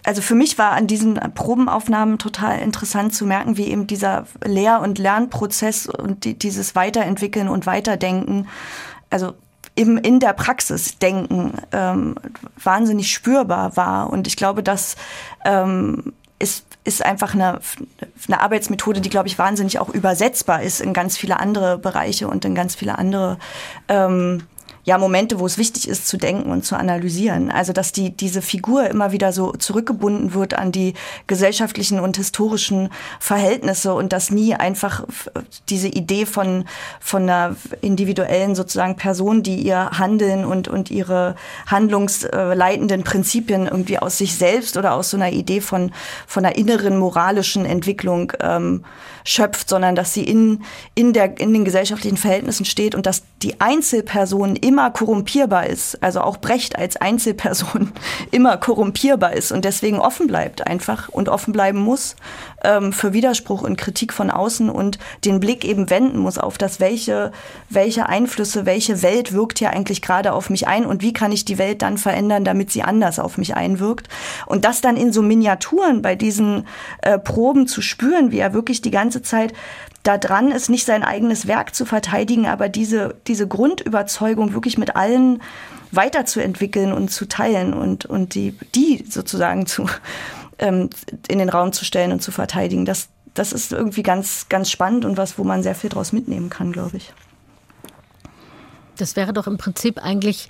also für mich war an diesen Probenaufnahmen total interessant zu merken, wie eben dieser Lehr- und Lernprozess und die, dieses Weiterentwickeln und Weiterdenken, also eben in der Praxis denken, ähm, wahnsinnig spürbar war. Und ich glaube, das ähm, ist, ist einfach eine, eine Arbeitsmethode, die, glaube ich, wahnsinnig auch übersetzbar ist in ganz viele andere Bereiche und in ganz viele andere ähm, ja Momente, wo es wichtig ist zu denken und zu analysieren. Also dass die diese Figur immer wieder so zurückgebunden wird an die gesellschaftlichen und historischen Verhältnisse und dass nie einfach diese Idee von von einer individuellen sozusagen Person, die ihr Handeln und und ihre handlungsleitenden Prinzipien irgendwie aus sich selbst oder aus so einer Idee von von einer inneren moralischen Entwicklung ähm, schöpft, sondern dass sie in, in, der, in den gesellschaftlichen Verhältnissen steht und dass die Einzelperson immer korrumpierbar ist. Also auch Brecht als Einzelperson immer korrumpierbar ist und deswegen offen bleibt einfach und offen bleiben muss ähm, für Widerspruch und Kritik von außen und den Blick eben wenden muss auf das, welche, welche Einflüsse, welche Welt wirkt hier eigentlich gerade auf mich ein und wie kann ich die Welt dann verändern, damit sie anders auf mich einwirkt. Und das dann in so Miniaturen bei diesen äh, Proben zu spüren, wie er wirklich die ganze Zeit da dran ist, nicht sein eigenes Werk zu verteidigen, aber diese, diese Grundüberzeugung wirklich mit allen weiterzuentwickeln und zu teilen und, und die, die sozusagen zu, ähm, in den Raum zu stellen und zu verteidigen. Das, das ist irgendwie ganz, ganz spannend und was, wo man sehr viel draus mitnehmen kann, glaube ich. Das wäre doch im Prinzip eigentlich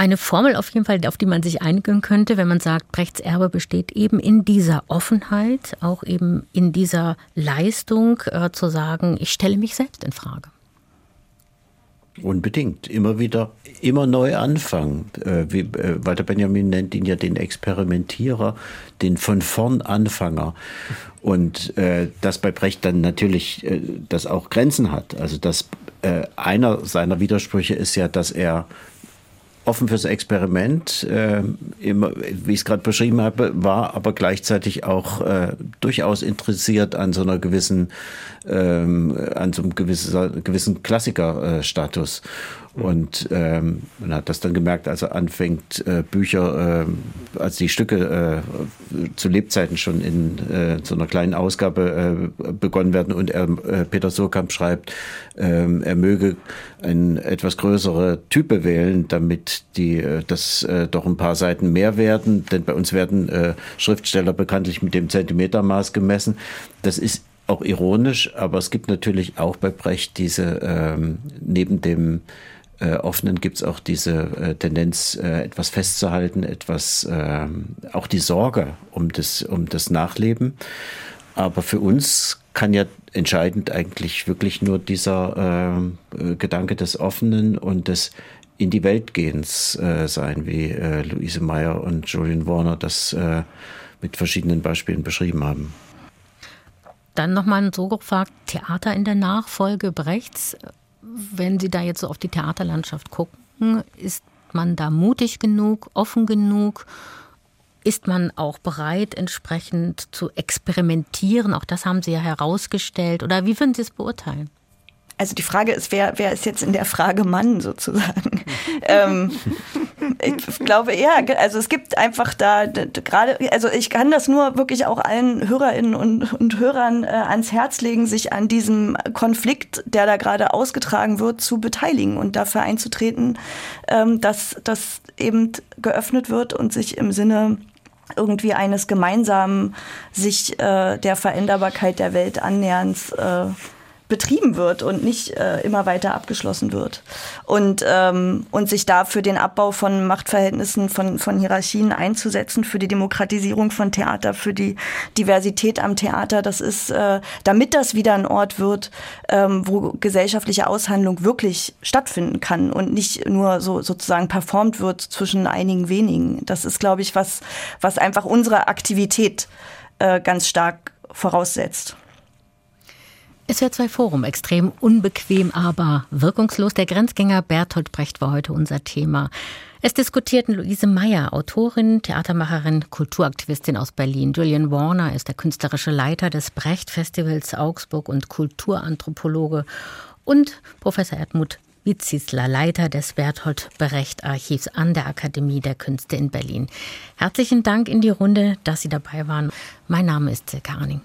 eine Formel auf jeden Fall, auf die man sich einigen könnte, wenn man sagt, Brechts Erbe besteht eben in dieser Offenheit, auch eben in dieser Leistung äh, zu sagen, ich stelle mich selbst in Frage. Unbedingt. Immer wieder, immer neu anfangen. Äh, wie, äh, Walter Benjamin nennt ihn ja den Experimentierer, den von vorn Anfänger. Und äh, dass bei Brecht dann natürlich äh, das auch Grenzen hat. Also dass äh, einer seiner Widersprüche ist ja, dass er offen fürs Experiment, äh, immer, wie ich es gerade beschrieben habe, war aber gleichzeitig auch äh, durchaus interessiert an so einer gewissen, ähm, an so einem gewissen, gewissen Klassikerstatus. Und ähm, man hat das dann gemerkt, als er anfängt, äh, Bücher, äh, als die Stücke äh, zu Lebzeiten schon in äh, so einer kleinen Ausgabe äh, begonnen werden und er, äh, Peter Surkamp schreibt, äh, er möge ein etwas größere Type wählen, damit die äh, das äh, doch ein paar Seiten mehr werden, denn bei uns werden äh, Schriftsteller bekanntlich mit dem Zentimetermaß gemessen. Das ist auch ironisch, aber es gibt natürlich auch bei Brecht diese ähm, neben dem äh, Offenen gibt es auch diese äh, Tendenz, äh, etwas festzuhalten, etwas, äh, auch die Sorge um das, um das Nachleben. Aber für uns kann ja entscheidend eigentlich wirklich nur dieser äh, Gedanke des Offenen und des in die Welt gehens äh, sein, wie äh, Luise Meyer und Julian Warner das mit verschiedenen Beispielen beschrieben haben. Dann nochmal so gefragt, Theater in der Nachfolge Brechts wenn Sie da jetzt so auf die Theaterlandschaft gucken, ist man da mutig genug, offen genug? Ist man auch bereit, entsprechend zu experimentieren? Auch das haben Sie ja herausgestellt. Oder wie würden Sie es beurteilen? Also die Frage ist, wer, wer ist jetzt in der Frage Mann sozusagen? ähm, ich glaube eher, also es gibt einfach da gerade, also ich kann das nur wirklich auch allen Hörerinnen und, und Hörern äh, ans Herz legen, sich an diesem Konflikt, der da gerade ausgetragen wird, zu beteiligen und dafür einzutreten, ähm, dass das eben geöffnet wird und sich im Sinne irgendwie eines gemeinsamen sich äh, der Veränderbarkeit der Welt annäherns äh, betrieben wird und nicht äh, immer weiter abgeschlossen wird. Und, ähm, und sich da für den Abbau von Machtverhältnissen, von, von Hierarchien einzusetzen, für die Demokratisierung von Theater, für die Diversität am Theater, das ist, äh, damit das wieder ein Ort wird, ähm, wo gesellschaftliche Aushandlung wirklich stattfinden kann und nicht nur so sozusagen performt wird zwischen einigen wenigen. Das ist, glaube ich, was, was einfach unsere Aktivität äh, ganz stark voraussetzt. SWR2 Forum, extrem unbequem, aber wirkungslos. Der Grenzgänger Bertolt Brecht war heute unser Thema. Es diskutierten Luise Meyer, Autorin, Theatermacherin, Kulturaktivistin aus Berlin. Julian Warner ist der künstlerische Leiter des Brecht-Festivals Augsburg und Kulturanthropologe. Und Professor Erdmut Witzisler, Leiter des Bertolt Brecht Archivs an der Akademie der Künste in Berlin. Herzlichen Dank in die Runde, dass Sie dabei waren. Mein Name ist Silke Arning.